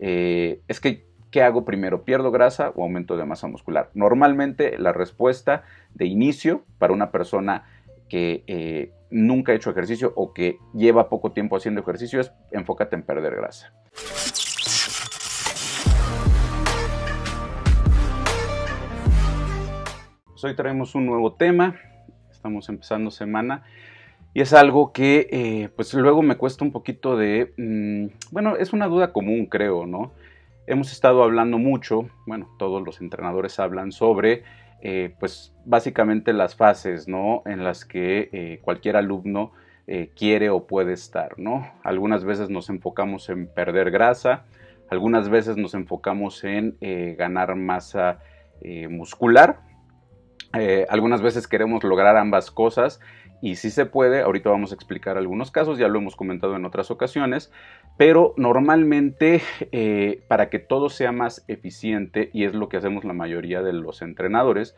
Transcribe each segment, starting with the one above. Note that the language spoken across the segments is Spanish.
eh, es que, ¿qué hago primero? ¿Pierdo grasa o aumento de masa muscular? Normalmente la respuesta de inicio para una persona que eh, nunca ha hecho ejercicio o que lleva poco tiempo haciendo ejercicio es enfócate en perder grasa. Pues hoy traemos un nuevo tema, estamos empezando semana y es algo que eh, pues luego me cuesta un poquito de, mm, bueno, es una duda común creo, ¿no? Hemos estado hablando mucho, bueno, todos los entrenadores hablan sobre eh, pues básicamente las fases, ¿no? En las que eh, cualquier alumno quiere o puede estar, ¿no? Algunas veces nos enfocamos en perder grasa, algunas veces nos enfocamos en ganar masa muscular, algunas veces queremos lograr ambas cosas y si se puede, ahorita vamos a explicar algunos casos, ya lo hemos comentado en otras ocasiones, pero normalmente eh, para que todo sea más eficiente, y es lo que hacemos la mayoría de los entrenadores,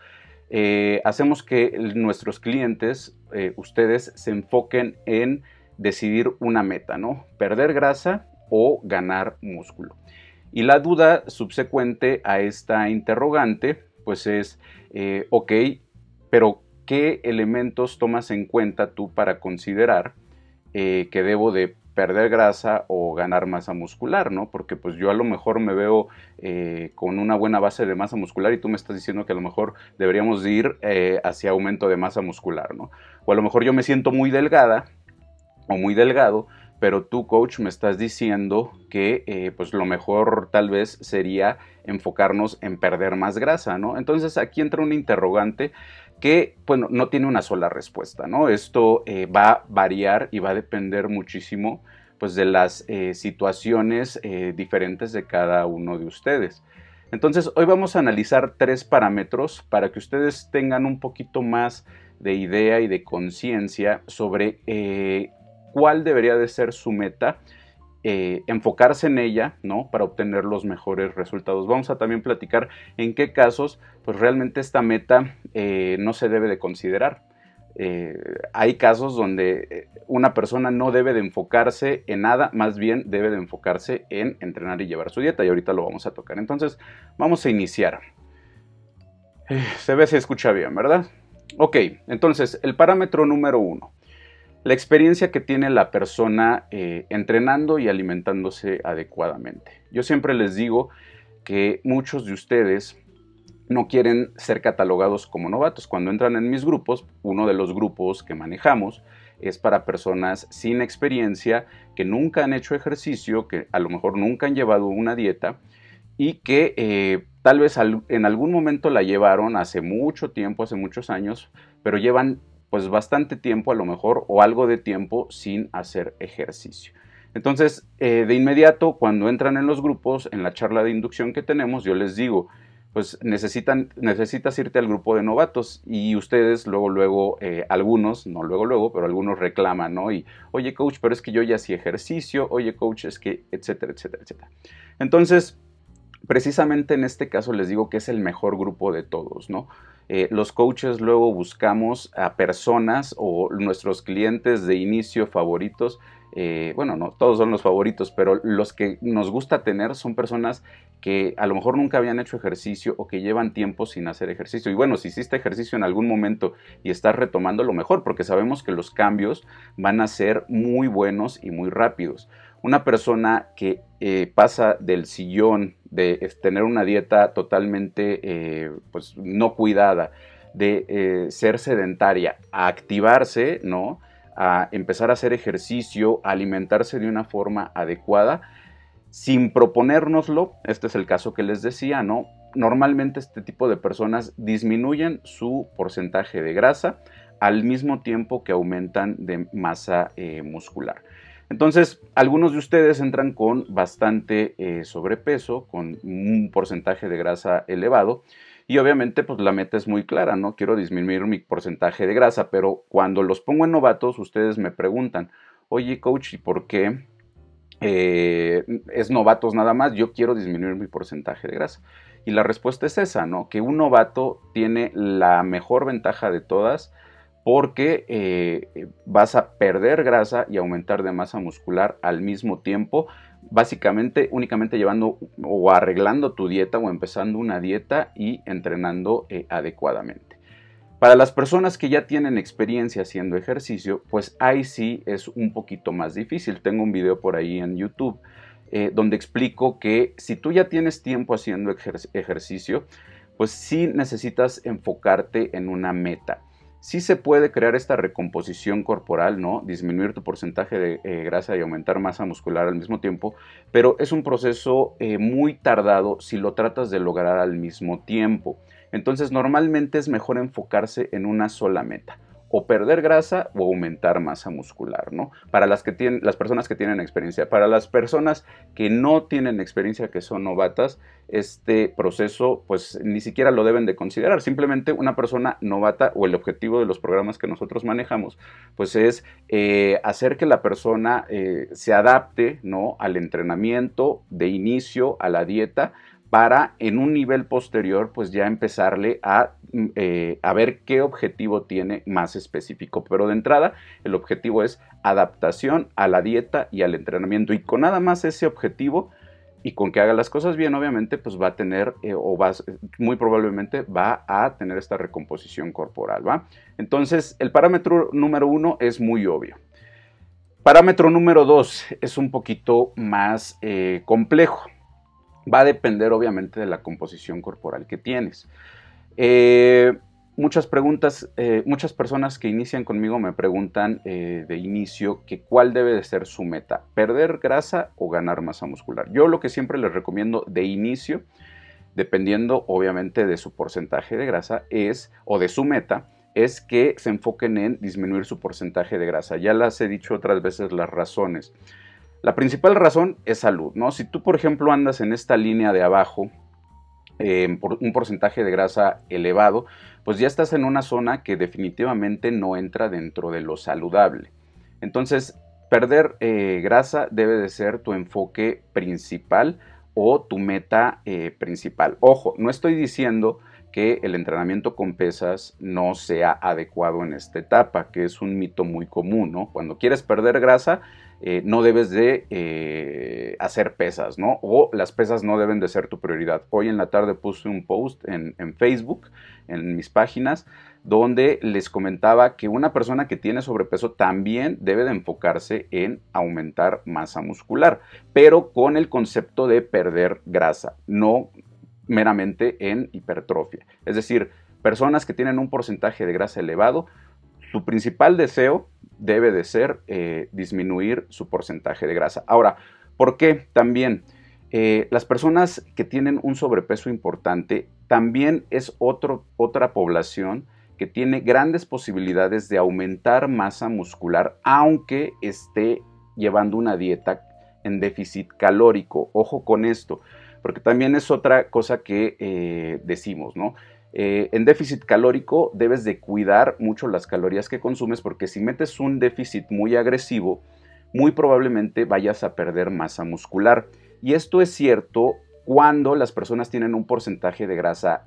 eh, hacemos que nuestros clientes, ustedes, se enfoquen en decidir una meta, ¿no? Perder grasa o ganar músculo. Y la duda subsecuente a esta interrogante, pues es, eh, ok, pero ¿qué elementos tomas en cuenta tú para considerar eh, que debo de perder grasa o ganar masa muscular, ¿no? Porque pues yo a lo mejor me veo eh, con una buena base de masa muscular y tú me estás diciendo que a lo mejor deberíamos ir hacia aumento de masa muscular, ¿no? O a lo mejor yo me siento muy delgada o muy delgado, pero tú, coach, me estás diciendo que eh, pues lo mejor tal vez sería enfocarnos en perder más grasa, ¿no? Entonces aquí entra un interrogante que, bueno, no tiene una sola respuesta, ¿no? Esto eh, va a variar y va a depender muchísimo, pues, de las eh, situaciones diferentes de cada uno de ustedes. Entonces, hoy vamos a analizar tres parámetros para que ustedes tengan un poquito más de idea y de conciencia sobre cuál debería de ser su meta, eh, enfocarse en ella, ¿no? Para obtener los mejores resultados. Vamos a también platicar en qué casos, pues realmente esta meta eh, no se debe de considerar. Eh, hay casos donde una persona no debe de enfocarse en nada, más bien debe de enfocarse en entrenar y llevar su dieta y ahorita lo vamos a tocar. Entonces, vamos a iniciar. se ve, se escucha bien, ¿verdad? Ok, entonces el parámetro número uno la experiencia que tiene la persona eh, entrenando y alimentándose adecuadamente. Yo siempre les digo que muchos de ustedes no quieren ser catalogados como novatos. Cuando entran en mis grupos, uno de los grupos que manejamos es para personas sin experiencia, que nunca han hecho ejercicio, que a lo mejor nunca han llevado una dieta y que eh, tal vez en algún momento la llevaron hace mucho tiempo, hace muchos años, pero llevan pues bastante tiempo a lo mejor o algo de tiempo sin hacer ejercicio. Entonces, eh, de inmediato, cuando entran en los grupos, en la charla de inducción que tenemos, yo les digo, pues necesitan, necesitas irte al grupo de novatos y ustedes luego, luego, eh, algunos, no luego, luego, pero algunos reclaman, ¿no? Y, oye, coach, pero es que yo ya hacía ejercicio, oye, coach, es que, etcétera, etcétera, etcétera. Entonces, precisamente en este caso les digo que es el mejor grupo de todos, ¿no? Eh, los coaches luego buscamos a personas o nuestros clientes de inicio favoritos. Eh, bueno, no todos son los favoritos, pero los que nos gusta tener son personas que a lo mejor nunca habían hecho ejercicio o que llevan tiempo sin hacer ejercicio. Y bueno, si hiciste ejercicio en algún momento y estás retomando lo mejor, porque sabemos que los cambios van a ser muy buenos y muy rápidos. Una persona que eh, pasa del sillón, de tener una dieta totalmente eh, pues, no cuidada, de eh, ser sedentaria, a activarse, ¿no? A empezar a hacer ejercicio, a alimentarse de una forma adecuada, sin proponérnoslo, este es el caso que les decía, ¿no? Normalmente este tipo de personas disminuyen su porcentaje de grasa al mismo tiempo que aumentan de masa muscular. Entonces, algunos de ustedes entran con bastante eh, sobrepeso, con un porcentaje de grasa elevado. Y obviamente, pues la meta es muy clara, ¿no? Quiero disminuir mi porcentaje de grasa, pero cuando los pongo en novatos, ustedes me preguntan, oye, coach, ¿y por qué eh, es novatos nada más? Yo quiero disminuir mi porcentaje de grasa. Y la respuesta es esa, ¿no? Que un novato tiene la mejor ventaja de todas porque eh, vas a perder grasa y aumentar de masa muscular al mismo tiempo básicamente únicamente llevando o arreglando tu dieta o empezando una dieta y entrenando eh, adecuadamente. Para las personas que ya tienen experiencia haciendo ejercicio, pues ahí sí es un poquito más difícil. Tengo un video por ahí en YouTube eh, donde explico que si tú ya tienes tiempo haciendo ejercicio, pues sí necesitas enfocarte en una meta sí se puede crear esta recomposición corporal, ¿no? Disminuir tu porcentaje de eh, grasa y aumentar masa muscular al mismo tiempo, pero es un proceso eh, muy tardado si lo tratas de lograr al mismo tiempo. Entonces normalmente es mejor enfocarse en una sola meta o perder grasa o aumentar masa muscular, ¿no? Para las, que tienen, las personas que tienen experiencia. Para las personas que no tienen experiencia, que son novatas, este proceso pues ni siquiera lo deben de considerar. Simplemente una persona novata o el objetivo de los programas que nosotros manejamos pues es eh, hacer que la persona eh, se adapte, ¿no? Al entrenamiento de inicio, a la dieta, para en un nivel posterior pues ya empezarle a, mm, eh, a, ver qué objetivo tiene más específico. Pero de entrada el objetivo es adaptación a la dieta y al entrenamiento y con nada más ese objetivo y con que haga las cosas bien obviamente pues va a tener eh, o va muy probablemente va a tener esta recomposición corporal, ¿va? Entonces el parámetro número uno es muy obvio. Parámetro número dos es un poquito más eh, complejo va a depender obviamente de la composición corporal que tienes. Eh, muchas preguntas, eh, muchas personas que inician conmigo me preguntan eh, de inicio que cuál debe de ser su meta, perder grasa o ganar masa muscular. Yo lo que siempre les recomiendo de inicio, dependiendo obviamente de su porcentaje de grasa, es, o de su meta, es que se enfoquen en disminuir su porcentaje de grasa. Ya las he dicho otras veces las razones. La principal razón es salud, ¿no? Si tú, por ejemplo, andas en esta línea de abajo, por un porcentaje de grasa elevado, pues ya estás en una zona que definitivamente no entra dentro de lo saludable. Entonces, perder eh, grasa debe de ser tu enfoque principal o tu meta eh, principal. Ojo, no estoy diciendo que el entrenamiento con pesas no sea adecuado en esta etapa, que es un mito muy común, ¿no? Cuando quieres perder grasa, eh, no debes de eh, hacer pesas, ¿no? O las pesas no deben de ser tu prioridad. Hoy en la tarde puse un post en, Facebook, en mis páginas, donde les comentaba que una persona que tiene sobrepeso también debe de enfocarse en aumentar masa muscular, pero con el concepto de perder grasa, no meramente en hipertrofia. Es decir, personas que tienen un porcentaje de grasa elevado, su principal deseo debe de ser eh, disminuir su porcentaje de grasa. Ahora, ¿por qué? También eh, las personas que tienen un sobrepeso importante también es otro, otra población que tiene grandes posibilidades de aumentar masa muscular aunque esté llevando una dieta en déficit calórico. Ojo con esto, porque también es otra cosa que eh, decimos, ¿no? Eh, en déficit calórico debes de cuidar mucho las calorías que consumes porque si metes un déficit muy agresivo, muy probablemente vayas a perder masa muscular. Y esto es cierto cuando las personas tienen un porcentaje de grasa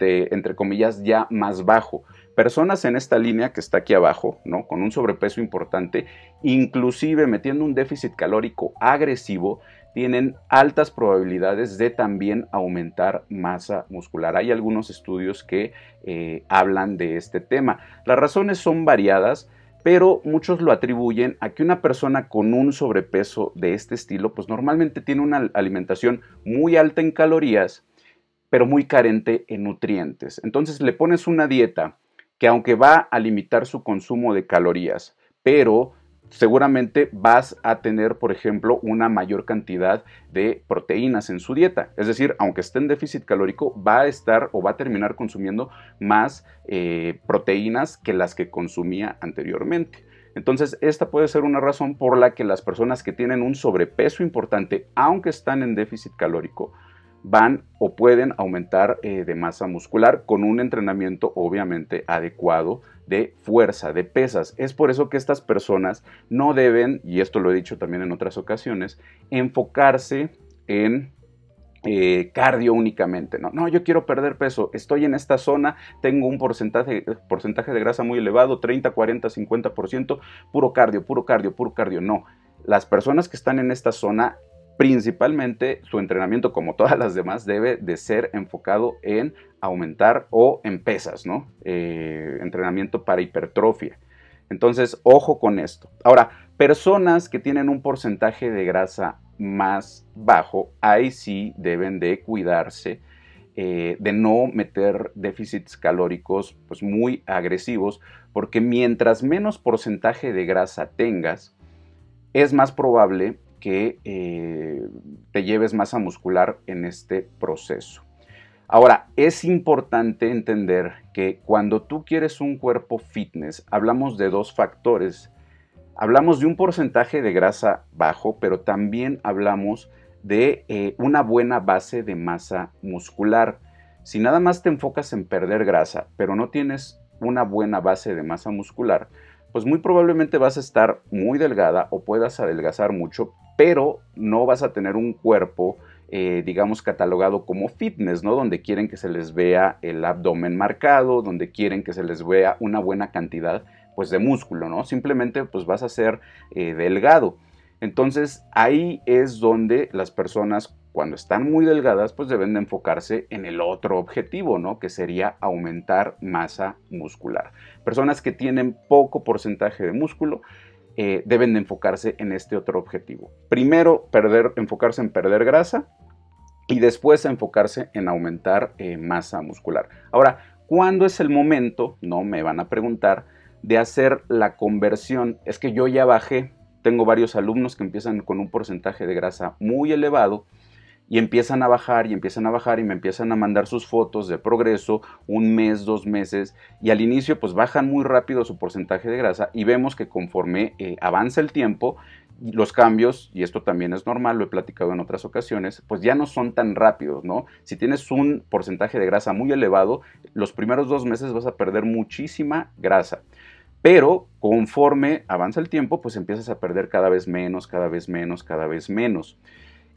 entre comillas ya más bajo. Personas en esta línea que está aquí abajo, ¿no? Con un sobrepeso importante, inclusive metiendo un déficit calórico agresivo, tienen altas probabilidades de también aumentar masa muscular. Hay algunos estudios que eh, hablan de este tema. Las razones son variadas, pero muchos lo atribuyen a que una persona con un sobrepeso de este estilo, pues normalmente tiene una alimentación muy alta en calorías, pero muy carente en nutrientes. Entonces le pones una dieta que aunque va a limitar su consumo de calorías, pero seguramente vas a tener, por ejemplo, una mayor cantidad de proteínas en su dieta. Es decir, aunque esté en déficit calórico, va a estar o va a terminar consumiendo más eh, proteínas que las que consumía anteriormente. Entonces, esta puede ser una razón por la que las personas que tienen un sobrepeso importante, aunque están en déficit calórico, van o pueden aumentar eh, de masa muscular con un entrenamiento obviamente adecuado de fuerza, de pesas. Es por eso que estas personas no deben, y esto lo he dicho también en otras ocasiones, enfocarse en eh, cardio únicamente. ¿no? no, yo quiero perder peso, estoy en esta zona, tengo un porcentaje, porcentaje de grasa muy elevado, 30, 40, 50%, puro cardio, puro cardio, puro cardio. No, las personas que están en esta zona, principalmente su entrenamiento, como todas las demás, debe de ser enfocado en aumentar o en pesas, ¿no? Eh, entrenamiento para hipertrofia. Entonces, ojo con esto. Ahora, personas que tienen un porcentaje de grasa más bajo, ahí sí deben de cuidarse eh, de no meter déficits calóricos pues, muy agresivos, porque mientras menos porcentaje de grasa tengas, es más probable que eh, te lleves masa muscular en este proceso. Ahora, es importante entender que cuando tú quieres un cuerpo fitness, hablamos de dos factores. Hablamos de un porcentaje de grasa bajo, pero también hablamos de eh, una buena base de masa muscular. Si nada más te enfocas en perder grasa, pero no tienes una buena base de masa muscular, pues muy probablemente vas a estar muy delgada o puedas adelgazar mucho, pero no vas a tener un cuerpo eh, digamos, catalogado como fitness, ¿no? Donde quieren que se les vea el abdomen marcado, donde quieren que se les vea una buena cantidad, pues, de músculo, ¿no? Simplemente, pues, vas a ser eh, delgado. Entonces, ahí es donde las personas, cuando están muy delgadas, pues deben de enfocarse en el otro objetivo, ¿no? Que sería aumentar masa muscular. Personas que tienen poco porcentaje de músculo, eh, deben de enfocarse en este otro objetivo. Primero, enfocarse en perder grasa y después enfocarse en aumentar eh, masa muscular. Ahora, ¿cuándo es el momento? No me van a preguntar de hacer la conversión. Es que yo ya bajé. Tengo varios alumnos que empiezan con un porcentaje de grasa muy elevado y empiezan a bajar y empiezan a bajar y me empiezan a mandar sus fotos de progreso un mes, dos meses y al inicio pues bajan muy rápido su porcentaje de grasa y vemos que conforme eh, avanza el tiempo los cambios, y esto también es normal, lo he platicado en otras ocasiones, pues ya no son tan rápidos, ¿no? Si tienes un porcentaje de grasa muy elevado, los primeros dos meses vas a perder muchísima grasa. Pero conforme avanza el tiempo, pues empiezas a perder cada vez menos, cada vez menos, cada vez menos.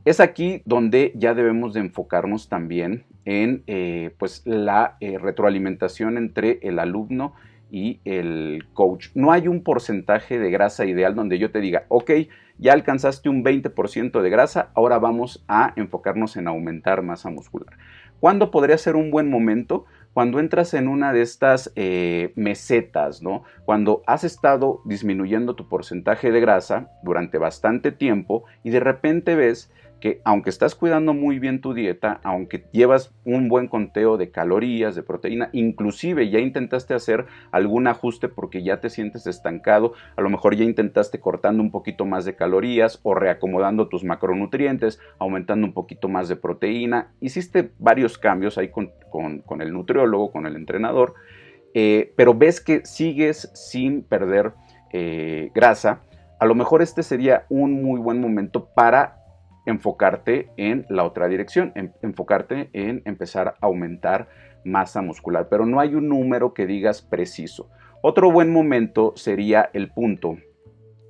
Es aquí donde ya debemos de enfocarnos también en eh, pues la eh, retroalimentación entre el alumno y el coach. No hay un porcentaje de grasa ideal donde yo te diga, ok, ya alcanzaste un 20% de grasa, ahora vamos a enfocarnos en aumentar masa muscular. ¿Cuándo podría ser un buen momento? Cuando entras en una de estas eh, mesetas, ¿no? Cuando has estado disminuyendo tu porcentaje de grasa durante bastante tiempo y de repente ves que aunque estás cuidando muy bien tu dieta, aunque llevas un buen conteo de calorías, de proteína, inclusive ya intentaste hacer algún ajuste porque ya te sientes estancado, a lo mejor ya intentaste cortando un poquito más de calorías o reacomodando tus macronutrientes, aumentando un poquito más de proteína, hiciste varios cambios ahí con, el nutriólogo, con el entrenador, eh, pero ves que sigues sin perder eh, grasa, a lo mejor este sería un muy buen momento para enfocarte en la otra dirección, enfocarte en empezar a aumentar masa muscular, pero no hay un número que digas preciso. Otro buen momento sería el punto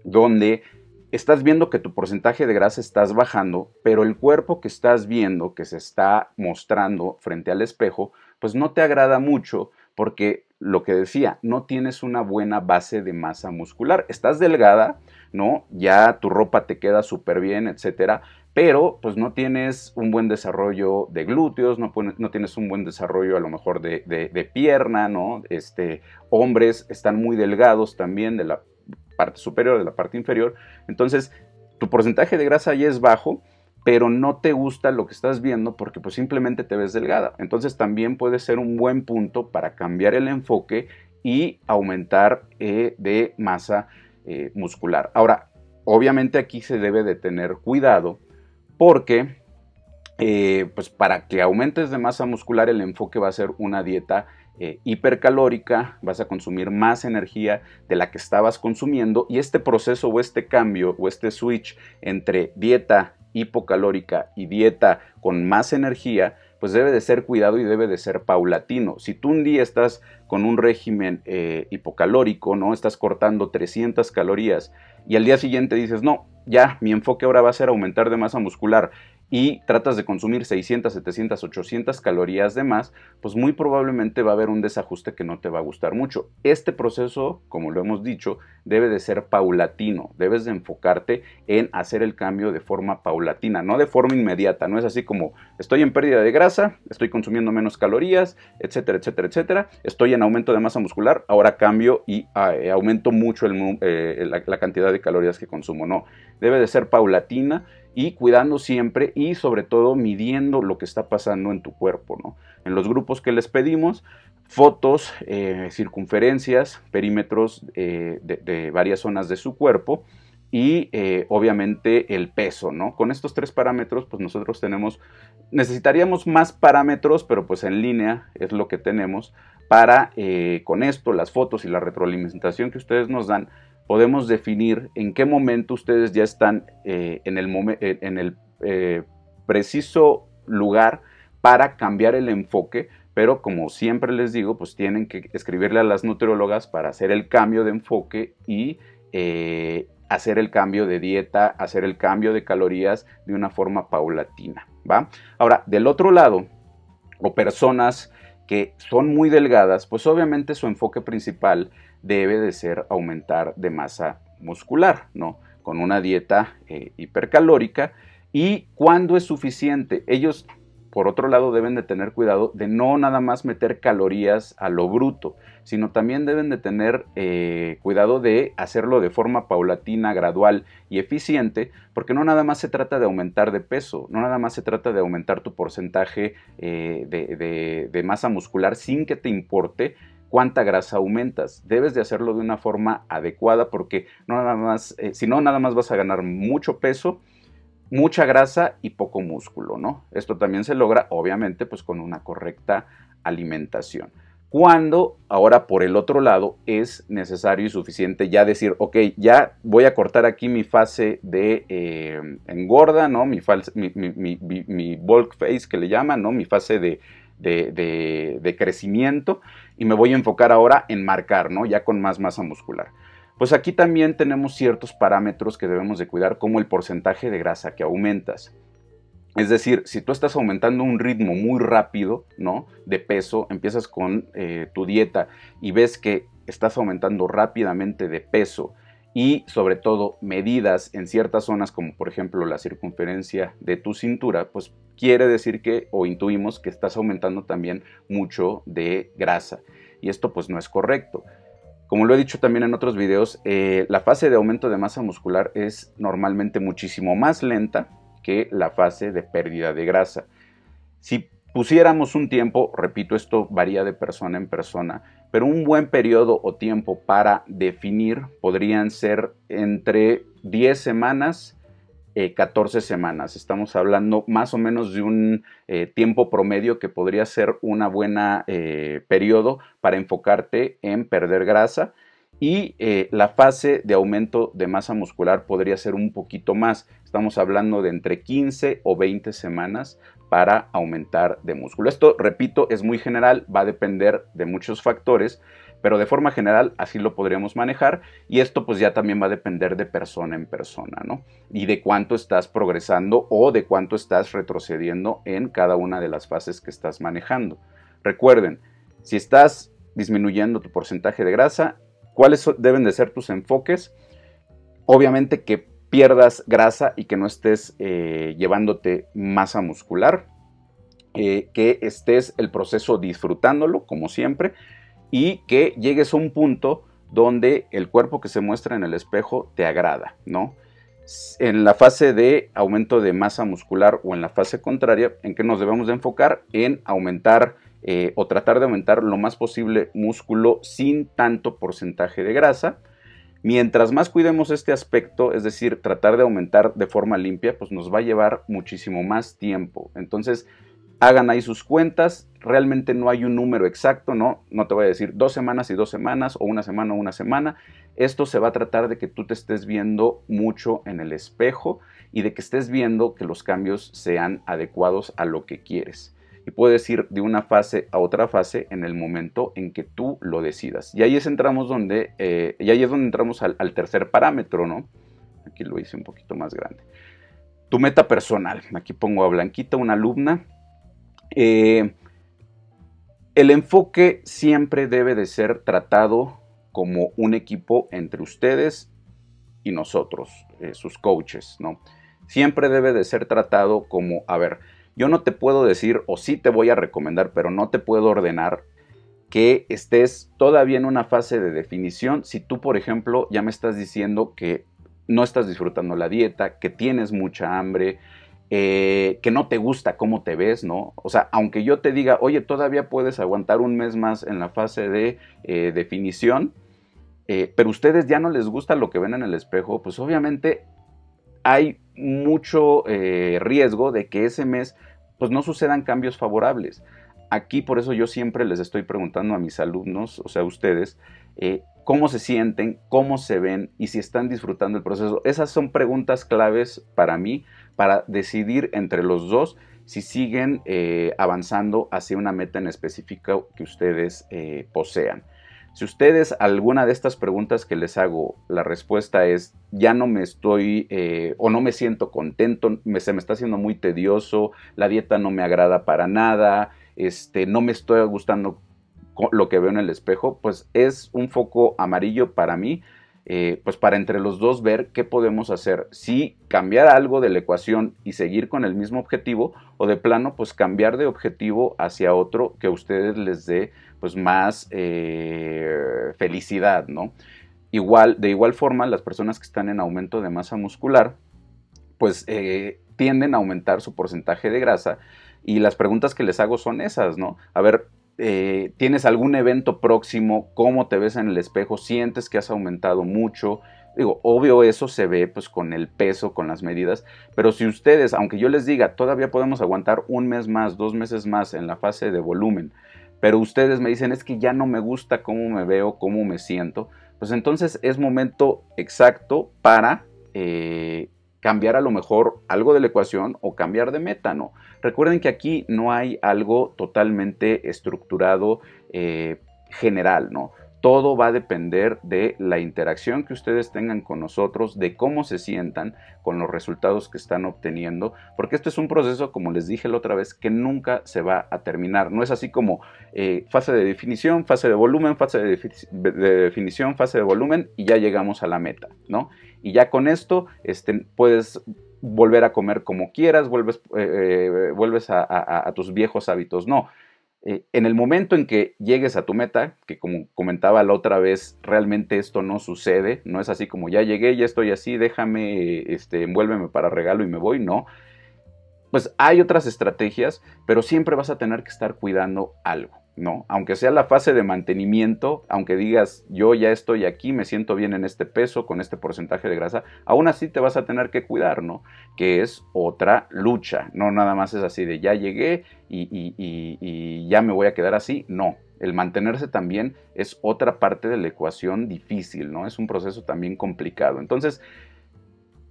donde estás viendo que tu porcentaje de grasa estás bajando, pero el cuerpo que estás viendo, que se está mostrando frente al espejo, pues no te agrada mucho porque lo que decía, no tienes una buena base de masa muscular. Estás delgada, ¿no? Ya tu ropa te queda súper bien, etcétera, pero pues no tienes un buen desarrollo de glúteos, no, tienes un buen desarrollo a lo mejor de, pierna, ¿no? Este, hombres están muy delgados también de la parte superior, de la parte inferior. Entonces, tu porcentaje de grasa ya es bajo, pero no te gusta lo que estás viendo porque pues simplemente te ves delgada. Entonces también puede ser un buen punto para cambiar el enfoque y aumentar eh, de masa eh, muscular. Ahora, obviamente aquí se debe de tener cuidado porque eh, pues para que aumentes de masa muscular el enfoque va a ser una dieta eh, hipercalórica, vas a consumir más energía de la que estabas consumiendo y este proceso o este cambio o este switch entre dieta hipocalórica y dieta con más energía, pues debe de ser cuidado y debe de ser paulatino. Si tú un día estás con un régimen eh, hipocalórico, ¿no? Estás cortando 300 calorías y al día siguiente dices, no, ya, mi enfoque ahora va a ser aumentar de masa muscular y tratas de consumir 600, 700, 800 calorías de más, pues muy probablemente va a haber un desajuste que no te va a gustar mucho. Este proceso, como lo hemos dicho, debe de ser paulatino, debes de enfocarte en hacer el cambio de forma paulatina, no de forma inmediata, no es así como estoy en pérdida de grasa, estoy consumiendo menos calorías, etcétera, etcétera, etcétera, estoy en aumento de masa muscular, ahora cambio y ah, eh, aumento mucho eh, la cantidad de calorías que consumo, no, debe de ser paulatina y cuidando siempre y sobre todo midiendo lo que está pasando en tu cuerpo. ¿no? En los grupos que les pedimos, fotos, eh, circunferencias, perímetros eh, de, varias zonas de su cuerpo y eh, obviamente el peso, ¿no? Con estos tres parámetros, pues nosotros tenemos, necesitaríamos más parámetros, pero pues en línea es lo que tenemos para, con esto, las fotos y la retroalimentación que ustedes nos dan, podemos definir en qué momento ustedes ya están eh, en el, eh, eh, preciso lugar para cambiar el enfoque, pero como siempre les digo, pues tienen que escribirle a las nutriólogas para hacer el cambio de enfoque y hacer el cambio de dieta, hacer el cambio de calorías de una forma paulatina, ¿va? Ahora, del otro lado, o personas que son muy delgadas, pues obviamente su enfoque principal debe de ser aumentar de masa muscular, ¿no? Con una dieta eh, hipercalórica. ¿Y cuándo es suficiente? Ellos, por otro lado, deben de tener cuidado de no nada más meter calorías a lo bruto, sino también deben de tener eh, cuidado de hacerlo de forma paulatina, gradual y eficiente, porque no nada más se trata de aumentar de peso, no nada más se trata de aumentar tu porcentaje eh, de masa muscular sin que te importe cuánta grasa aumentas. Debes de hacerlo de una forma adecuada porque no nada más, eh, si no, nada más vas a ganar mucho peso, mucha grasa y poco músculo, ¿no? Esto también se logra, obviamente, pues con una correcta alimentación. Cuando ahora por el otro lado es necesario y suficiente ya decir, ok, ya voy a cortar aquí mi fase de eh, engorda, ¿no? Mi, mi, mi, bulk phase que le llaman, ¿no? Mi fase de, crecimiento y me voy a enfocar ahora en marcar, ¿no? Ya con más masa muscular. Pues aquí también tenemos ciertos parámetros que debemos de cuidar, como el porcentaje de grasa que aumentas. Es decir, si tú estás aumentando un ritmo muy rápido, ¿no? De peso, empiezas con eh, tu dieta y ves que estás aumentando rápidamente de peso y sobre todo medidas en ciertas zonas como por ejemplo la circunferencia de tu cintura, pues quiere decir que o intuimos que estás aumentando también mucho de grasa y esto pues no es correcto. Como lo he dicho también en otros videos, eh, la fase de aumento de masa muscular es normalmente muchísimo más lenta que la fase de pérdida de grasa. Si pusiéramos un tiempo, repito, esto varía de persona en persona, pero un buen periodo o tiempo para definir podrían ser entre 10 semanas, 14 eh, semanas. Estamos hablando más o menos de un eh, tiempo promedio que podría ser una buena eh, periodo para enfocarte en perder grasa y la fase de aumento de masa muscular podría ser un poquito más. Estamos hablando de entre 15 o 20 semanas para aumentar de músculo. Esto, repito, es muy general, va a depender de muchos factores, pero de forma general así lo podríamos manejar y esto pues ya también va a depender de persona en persona, ¿no? Y de cuánto estás progresando o de cuánto estás retrocediendo en cada una de las fases que estás manejando. Recuerden, si estás disminuyendo tu porcentaje de grasa, ¿cuáles deben de ser tus enfoques? Obviamente que pierdas grasa y que no estés eh, llevándote masa muscular, eh, que estés el proceso disfrutándolo, como siempre, y que llegues a un punto donde el cuerpo que se muestra en el espejo te agrada, ¿no? En la fase de aumento de masa muscular o en la fase contraria, ¿en qué nos debemos de enfocar? En aumentar eh, o tratar de aumentar lo más posible músculo sin tanto porcentaje de grasa, Mientras más cuidemos este aspecto, es decir, tratar de aumentar de forma limpia, pues nos va a llevar muchísimo más tiempo. Entonces, hagan ahí sus cuentas. Realmente no hay un número exacto, ¿no? No te voy a decir dos semanas y dos semanas o una semana o una semana. Esto se va a tratar de que tú te estés viendo mucho en el espejo y de que estés viendo que los cambios sean adecuados a lo que quieres y puedes ir de una fase a otra fase en el momento en que tú lo decidas. Y ahí es, entramos donde, eh, ahí es donde entramos al, tercer parámetro, ¿no? Aquí lo hice un poquito más grande. tu meta personal. Aquí pongo a Blanquita, una alumna. Eh, el enfoque siempre debe de ser tratado como un equipo entre ustedes y nosotros, eh, sus coaches, ¿no? Siempre debe de ser tratado como, a ver, yo no te puedo decir o sí te voy a recomendar, pero no te puedo ordenar que estés todavía en una fase de definición si tú, por ejemplo, ya me estás diciendo que no estás disfrutando la dieta, que tienes mucha hambre, eh, que no te gusta cómo te ves, ¿no? O sea, aunque yo te diga, oye, todavía puedes aguantar un mes más en la fase de eh, definición, eh, pero ustedes ya no les gusta lo que ven en el espejo, pues obviamente hay mucho riesgo de que ese mes pues no sucedan cambios favorables. Aquí por eso yo siempre les estoy preguntando a mis alumnos, o sea, a ustedes, cómo se sienten, cómo se ven y si están disfrutando el proceso. Esas son preguntas claves para mí para decidir entre los dos si siguen eh, avanzando hacia una meta en específico que ustedes eh, posean. Si ustedes alguna de estas preguntas que les hago, la respuesta es ya no me estoy eh, o no me siento contento, se me está haciendo muy tedioso, la dieta no me agrada para nada, este, no me estoy gustando lo que veo en el espejo, pues es un foco amarillo para mí, eh, pues para entre los dos ver qué podemos hacer, si cambiar algo de la ecuación y seguir con el mismo objetivo o de plano pues cambiar de objetivo hacia otro que a ustedes les dé pues más eh, felicidad, ¿no? Igual, de igual forma, las personas que están en aumento de masa muscular, pues eh, tienden a aumentar su porcentaje de grasa y las preguntas que les hago son esas, ¿no? A ver, eh, tienes algún evento próximo, cómo te ves en el espejo, sientes que has aumentado mucho. Digo, obvio eso se ve pues con el peso, con las medidas, pero si ustedes, aunque yo les diga, todavía podemos aguantar un mes más, dos meses más en la fase de volumen, pero ustedes me dicen es que ya no me gusta cómo me veo, cómo me siento, pues entonces es momento exacto para eh, cambiar a lo mejor algo de la ecuación o cambiar de meta, ¿no? Recuerden que aquí no hay algo totalmente estructurado eh, general, ¿no? Todo va a depender de la interacción que ustedes tengan con nosotros, de cómo se sientan con los resultados que están obteniendo, porque esto es un proceso, como les dije la otra vez, que nunca se va a terminar. No es así como eh, fase de definición, fase de volumen, fase de, definición, fase de volumen y ya llegamos a la meta, ¿no? Y ya con esto este, puedes volver a comer como quieras, vuelves, eh, eh, vuelves a tus viejos hábitos. No, eh, en el momento en que llegues a tu meta, que como comentaba la otra vez, realmente esto no sucede, no es así como ya llegué, ya estoy así, déjame, este, envuélveme para regalo y me voy, no. Pues hay otras estrategias, pero siempre vas a tener que estar cuidando algo. ¿No? Aunque sea la fase de mantenimiento, aunque digas yo ya estoy aquí, me siento bien en este peso, con este porcentaje de grasa, aún así te vas a tener que cuidar, ¿no? Que es otra lucha, no nada más es así de ya llegué y, y ya me voy a quedar así, no. El mantenerse también es otra parte de la ecuación difícil, ¿no? Es un proceso también complicado. Entonces,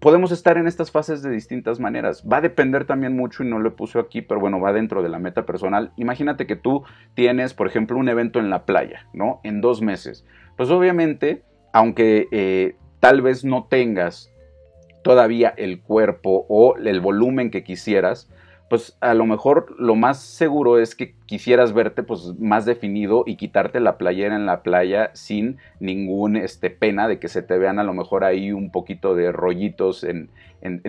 podemos estar en estas fases de distintas maneras. Va a depender también mucho, y no lo puse aquí, pero bueno, va dentro de la meta personal. Imagínate que tú tienes, por ejemplo, un evento en la playa, ¿no? En dos meses. Pues obviamente, aunque eh, tal vez no tengas todavía el cuerpo o el volumen que quisieras, pues a lo mejor lo más seguro es que quisieras verte pues más definido y quitarte la playera en la playa sin ningún este, pena de que se te vean a lo mejor ahí un poquito de rollitos en,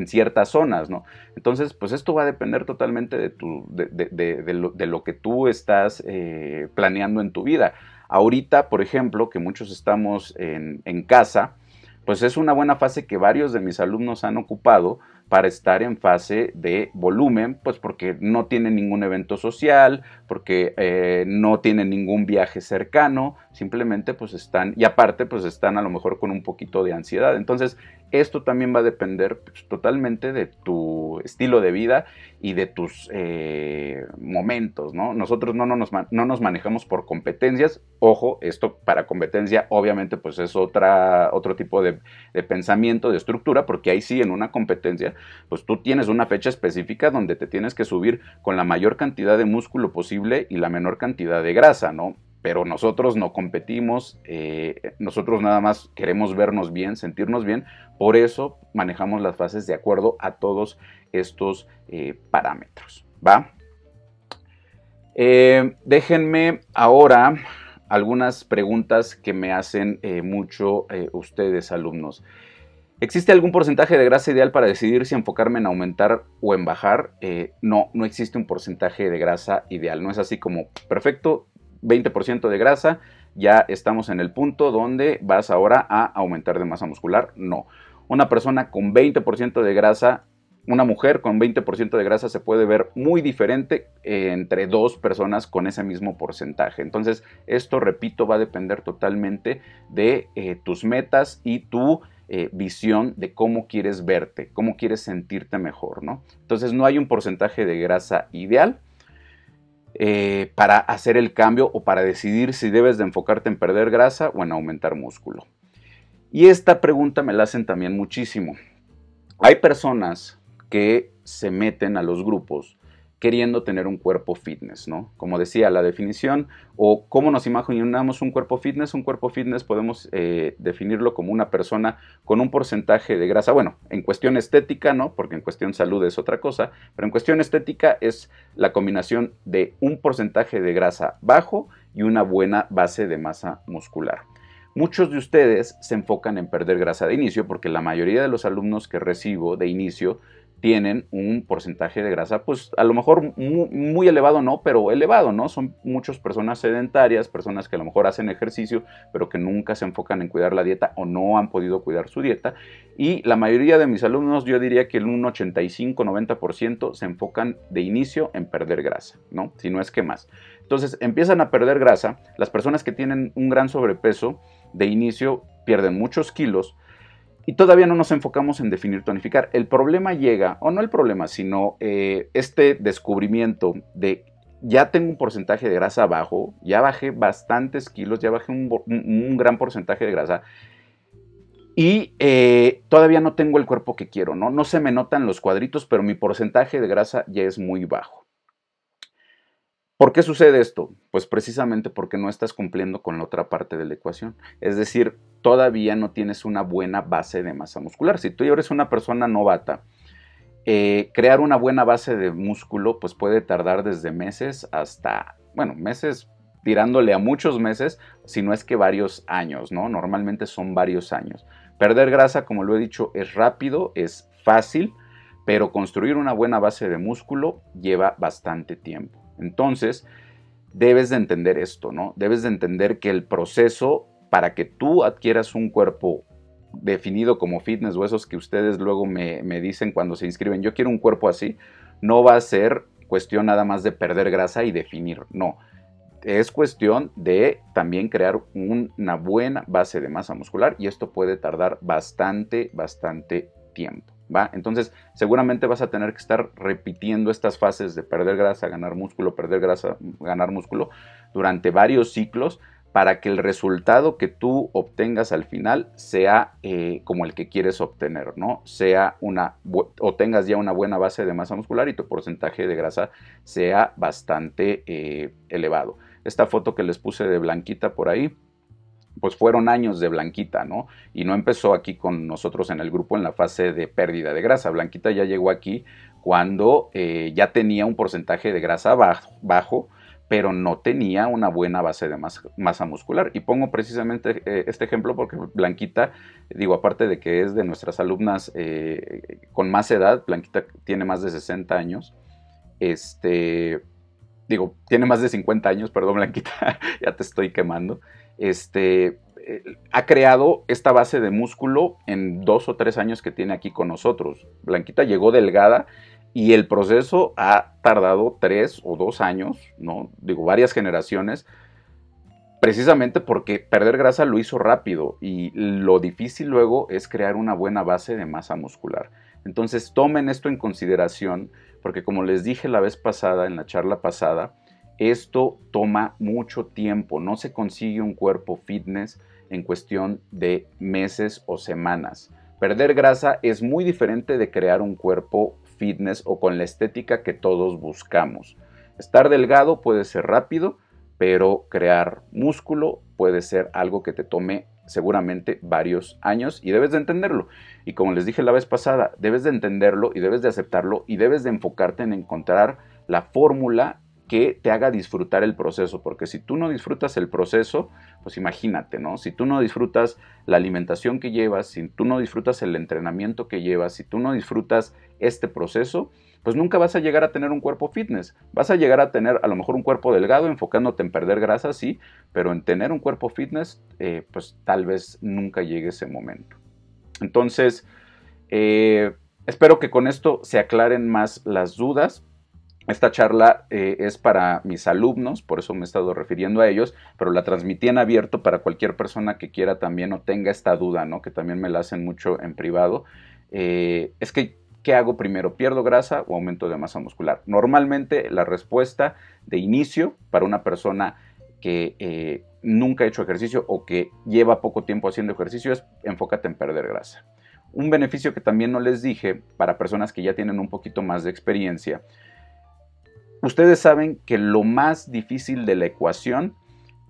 ciertas zonas, ¿no? Entonces, pues esto va a depender totalmente de, tu, de, lo, que tú estás eh, planeando en tu vida. Ahorita, por ejemplo, que muchos estamos en, en casa, pues es una buena fase que varios de mis alumnos han ocupado para estar en fase de volumen, pues porque no tienen ningún evento social, porque eh, no tienen ningún viaje cercano, simplemente pues están, y aparte pues están a lo mejor con un poquito de ansiedad. Entonces, esto también va a depender pues, totalmente de tu estilo de vida y de tus eh, momentos, ¿no? Nosotros no, no, nos, no nos manejamos por competencias, ojo, esto para competencia obviamente pues es otra, otro tipo de, de pensamiento, de estructura, porque ahí sí en una competencia pues tú tienes una fecha específica donde te tienes que subir con la mayor cantidad de músculo posible y la menor cantidad de grasa, ¿no? pero nosotros no competimos, eh, nosotros nada más queremos vernos bien, sentirnos bien, por eso manejamos las fases de acuerdo a todos estos eh, parámetros, ¿va? Eh, déjenme ahora algunas preguntas que me hacen mucho ustedes, alumnos. ¿Existe algún porcentaje de grasa ideal para decidir si enfocarme en aumentar o en bajar? no, no existe un porcentaje de grasa ideal. No es así como, perfecto, 20% de grasa, ya estamos en el punto donde vas ahora a aumentar de masa muscular. No. Una persona con 20% de grasa, una mujer con 20% de grasa se puede ver muy diferente eh, entre dos personas con ese mismo porcentaje. Entonces, esto, repito, va a depender totalmente de eh, tus metas y tu eh, visión de cómo quieres verte, cómo quieres sentirte mejor, ¿no? Entonces, no hay un porcentaje de grasa ideal para hacer el cambio o para decidir si debes de enfocarte en perder grasa o en aumentar músculo. Y esta pregunta me la hacen también muchísimo. Hay personas que se meten a los grupos queriendo tener un cuerpo fitness, ¿no? Como decía, la definición o cómo nos imaginamos un cuerpo fitness. Un cuerpo fitness podemos eh, definirlo como una persona con un porcentaje de grasa, bueno, en cuestión estética, ¿no? Porque en cuestión salud es otra cosa, pero en cuestión estética es la combinación de un porcentaje de grasa bajo y una buena base de masa muscular. Muchos de ustedes se enfocan en perder grasa de inicio porque la mayoría de los alumnos que recibo de inicio tienen un porcentaje de grasa, pues a lo mejor muy, elevado no, pero elevado, ¿no? Son muchas personas sedentarias, personas que a lo mejor hacen ejercicio, pero que nunca se enfocan en cuidar la dieta o no han podido cuidar su dieta. Y la mayoría de mis alumnos, yo diría que un 85-90% se enfocan de inicio en perder grasa, ¿no? Si no es que más. Entonces empiezan a perder grasa, las personas que tienen un gran sobrepeso de inicio pierden muchos kilos, y todavía no nos enfocamos en definir tonificar. El problema llega, o no el problema, sino eh, este descubrimiento de ya tengo un porcentaje de grasa bajo, ya bajé bastantes kilos, ya bajé un, gran porcentaje de grasa y eh, todavía no tengo el cuerpo que quiero, ¿no? No se me notan los cuadritos, pero mi porcentaje de grasa ya es muy bajo. ¿Por qué sucede esto? Pues precisamente porque no estás cumpliendo con la otra parte de la ecuación. Es decir, todavía no tienes una buena base de masa muscular. Si tú eres una persona novata, eh, crear una buena base de músculo pues puede tardar desde meses hasta, bueno, meses tirándole a muchos meses, si no es que varios años, ¿no? Normalmente son varios años. Perder grasa, como lo he dicho, es rápido, es fácil, pero construir una buena base de músculo lleva bastante tiempo. Entonces, debes de entender esto, ¿no? Debes de entender que el proceso para que tú adquieras un cuerpo definido como fitness o esos que ustedes luego me, dicen cuando se inscriben, yo quiero un cuerpo así, no va a ser cuestión nada más de perder grasa y definir, no. Es cuestión de también crear una buena base de masa muscular y esto puede tardar bastante, bastante tiempo. Entonces, seguramente vas a tener que estar repitiendo estas fases de perder grasa, ganar músculo, perder grasa, ganar músculo durante varios ciclos para que el resultado que tú obtengas al final sea eh, como el que quieres obtener, ¿no? Sea una, o tengas ya una buena base de masa muscular y tu porcentaje de grasa sea bastante eh, elevado. Esta foto que les puse de Blanquita por ahí, pues fueron años de Blanquita, ¿no? Y no empezó aquí con nosotros en el grupo en la fase de pérdida de grasa. Blanquita ya llegó aquí cuando eh, ya tenía un porcentaje de grasa bajo, pero no tenía una buena base de masa, muscular. Y pongo precisamente eh, este ejemplo porque Blanquita, digo, aparte de que es de nuestras alumnas eh, con más edad, Blanquita tiene más de 60 años, este, digo, tiene más de 50 años, perdón Blanquita, ya te estoy quemando este, eh, ha creado esta base de músculo en dos o tres años que tiene aquí con nosotros. Blanquita llegó delgada y el proceso ha tardado tres o dos años, ¿no? Digo, varias generaciones, precisamente porque perder grasa lo hizo rápido y lo difícil luego es crear una buena base de masa muscular. Entonces tomen esto en consideración porque como les dije la vez pasada, en la charla pasada, esto toma mucho tiempo, no se consigue un cuerpo fitness en cuestión de meses o semanas. Perder grasa es muy diferente de crear un cuerpo fitness o con la estética que todos buscamos. Estar delgado puede ser rápido, pero crear músculo puede ser algo que te tome seguramente varios años y debes de entenderlo. Y como les dije la vez pasada, debes de entenderlo y debes de aceptarlo y debes de enfocarte en encontrar la fórmula que te haga disfrutar el proceso, porque si tú no disfrutas el proceso, pues imagínate, ¿no? Si tú no disfrutas la alimentación que llevas, si tú no disfrutas el entrenamiento que llevas, si tú no disfrutas este proceso, pues nunca vas a llegar a tener un cuerpo fitness. Vas a llegar a tener a lo mejor un cuerpo delgado, enfocándote en perder grasa, sí, pero en tener un cuerpo fitness, eh, pues tal vez nunca llegue ese momento. Entonces, eh, espero que con esto se aclaren más las dudas. Esta charla eh, es para mis alumnos, por eso me he estado refiriendo a ellos, pero la transmití en abierto para cualquier persona que quiera también o tenga esta duda, ¿no? Que también me la hacen mucho en privado. es que ¿Qué hago primero? ¿Pierdo grasa o aumento de masa muscular? Normalmente la respuesta de inicio para una persona que eh, nunca ha hecho ejercicio o que lleva poco tiempo haciendo ejercicio es enfócate en perder grasa. Un beneficio que también no les dije para personas que ya tienen un poquito más de experiencia. Ustedes saben que lo más difícil de la ecuación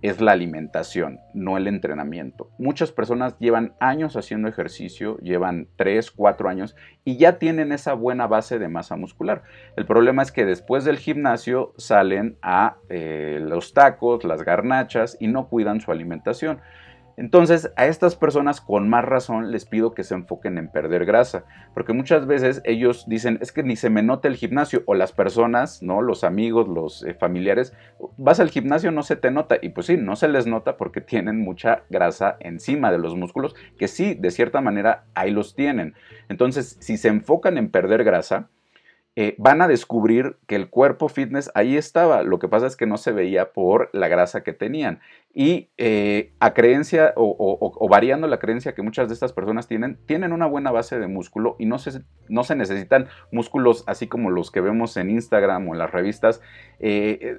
es la alimentación, no el entrenamiento. Muchas personas llevan años haciendo ejercicio, llevan 3, 4 años y ya tienen esa buena base de masa muscular. El problema es que después del gimnasio salen a eh, los tacos, las garnachas y no cuidan su alimentación. Entonces, a estas personas con más razón les pido que se enfoquen en perder grasa, porque muchas veces ellos dicen, es que ni se me nota el gimnasio, o las personas, ¿no? Los amigos, los eh, familiares, vas al gimnasio, no se te nota, y pues sí, no se les nota porque tienen mucha grasa encima de los músculos, que sí, de cierta manera, ahí los tienen. Entonces, si se enfocan en perder grasa, eh, van a descubrir que el cuerpo fitness ahí estaba. Lo que pasa es que no se veía por la grasa que tenían. Y eh, a creencia o, variando la creencia que muchas de estas personas tienen, tienen una buena base de músculo y no se, no se necesitan músculos así como los que vemos en Instagram o en las revistas eh,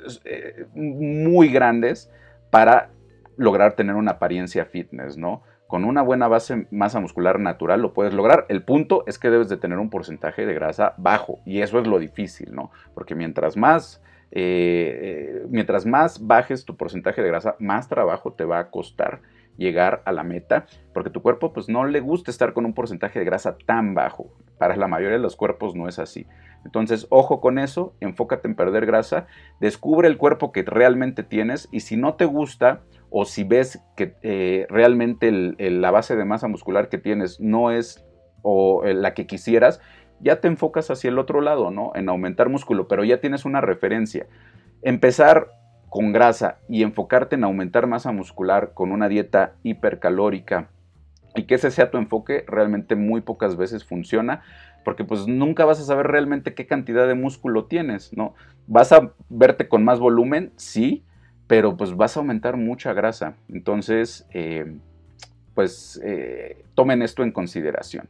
muy grandes para lograr tener una apariencia fitness, ¿no? Con una buena base masa muscular natural lo puedes lograr. El punto es que debes de tener un porcentaje de grasa bajo y eso es lo difícil, ¿no? Porque mientras más, eh, eh, mientras más bajes tu porcentaje de grasa, más trabajo te va a costar llegar a la meta, porque tu cuerpo pues no le gusta estar con un porcentaje de grasa tan bajo. Para la mayoría de los cuerpos no es así. Entonces, ojo con eso, enfócate en perder grasa, descubre el cuerpo que realmente tienes y si no te gusta, o si ves que eh, realmente la base de masa muscular que tienes no es o, eh, la que quisieras, ya te enfocas hacia el otro lado, ¿no? En aumentar músculo, pero ya tienes una referencia. Empezar con grasa y enfocarte en aumentar masa muscular con una dieta hipercalórica y que ese sea tu enfoque, realmente muy pocas veces funciona, porque pues nunca vas a saber realmente qué cantidad de músculo tienes, ¿no? Vas a verte con más volumen, sí, pero pues vas a aumentar mucha grasa. Entonces, eh, pues eh, tomen esto en consideración.